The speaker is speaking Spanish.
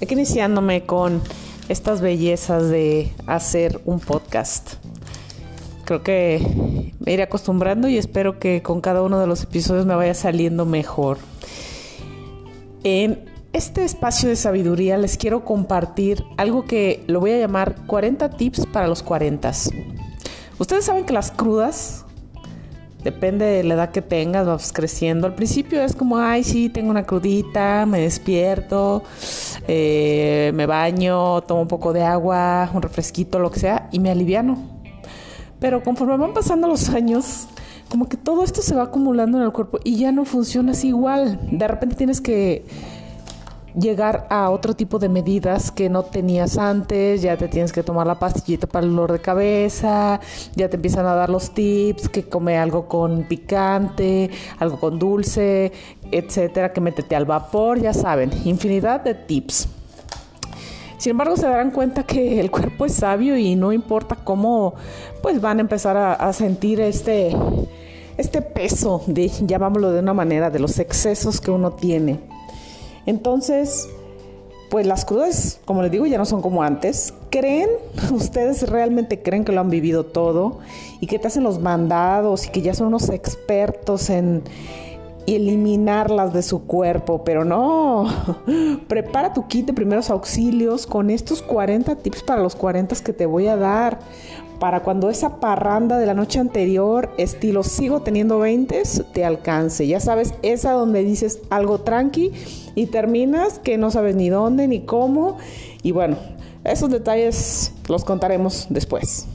aquí iniciándome con estas bellezas de hacer un podcast. Creo que me iré acostumbrando y espero que con cada uno de los episodios me vaya saliendo mejor. En este espacio de sabiduría les quiero compartir algo que lo voy a llamar 40 tips para los 40. Ustedes saben que las crudas Depende de la edad que tengas, vas creciendo. Al principio es como, ay, sí, tengo una crudita, me despierto, eh, me baño, tomo un poco de agua, un refresquito, lo que sea, y me aliviano. Pero conforme van pasando los años, como que todo esto se va acumulando en el cuerpo y ya no funciona así igual. De repente tienes que llegar a otro tipo de medidas que no tenías antes, ya te tienes que tomar la pastillita para el dolor de cabeza, ya te empiezan a dar los tips, que come algo con picante, algo con dulce, etcétera, que métete al vapor, ya saben, infinidad de tips. Sin embargo, se darán cuenta que el cuerpo es sabio y no importa cómo, pues van a empezar a, sentir este, este peso, de, llamámoslo de una manera, de los excesos que uno tiene. Entonces, pues las crudas, como les digo, ya no son como antes. ¿Creen? ¿Ustedes realmente creen que lo han vivido todo? Y que te hacen los mandados y que ya son unos expertos en eliminarlas de su cuerpo, pero no. Prepara tu kit de primeros auxilios con estos 40 tips para los 40 que te voy a dar para cuando esa parranda de la noche anterior, estilo sigo teniendo 20, te alcance. Ya sabes, esa donde dices algo tranqui y terminas que no sabes ni dónde ni cómo. Y bueno, esos detalles los contaremos después.